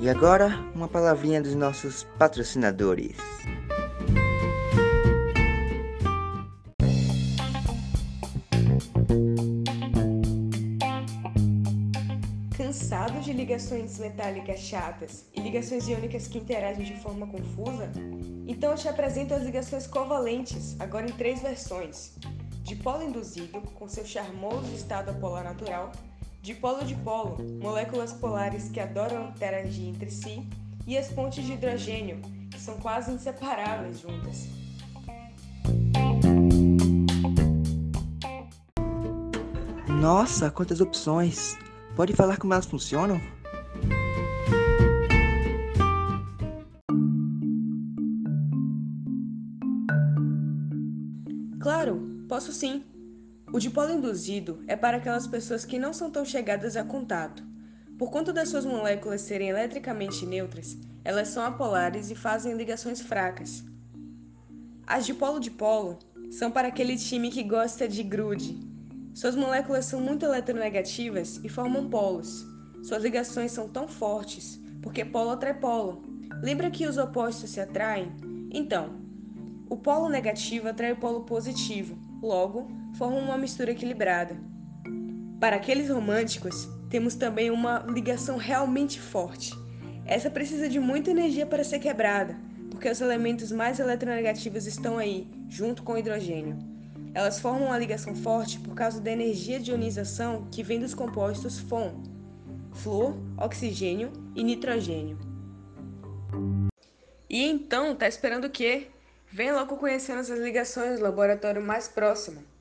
E agora, uma palavrinha dos nossos patrocinadores. Cansado de ligações metálicas chatas e ligações iônicas que interagem de forma confusa? Então eu te apresento as ligações covalentes, agora em três versões: dipolo induzido, com seu charmoso estado apolar natural, dipolo-dipolo, moléculas polares que adoram interagir entre si, e as pontes de hidrogênio, que são quase inseparáveis juntas. Nossa, quantas opções! Pode falar como elas funcionam? Claro, posso sim. O dipolo induzido é para aquelas pessoas que não são tão chegadas a contato. Por conta das suas moléculas serem eletricamente neutras, elas são apolares e fazem ligações fracas. As dipolo-dipolo são para aquele time que gosta de grude. Suas moléculas são muito eletronegativas e formam polos. Suas ligações são tão fortes porque polo atrai polo. Lembra que os opostos se atraem? Então, o polo negativo atrai o polo positivo, logo, formam uma mistura equilibrada. Para aqueles românticos, temos também uma ligação realmente forte. Essa precisa de muita energia para ser quebrada, porque os elementos mais eletronegativos estão aí, junto com o hidrogênio. Elas formam uma ligação forte por causa da energia de ionização que vem dos compostos FON, flúor, oxigênio e nitrogênio. E então, tá esperando o quê? Vem logo conhecer nossas ligações no laboratório mais próximo.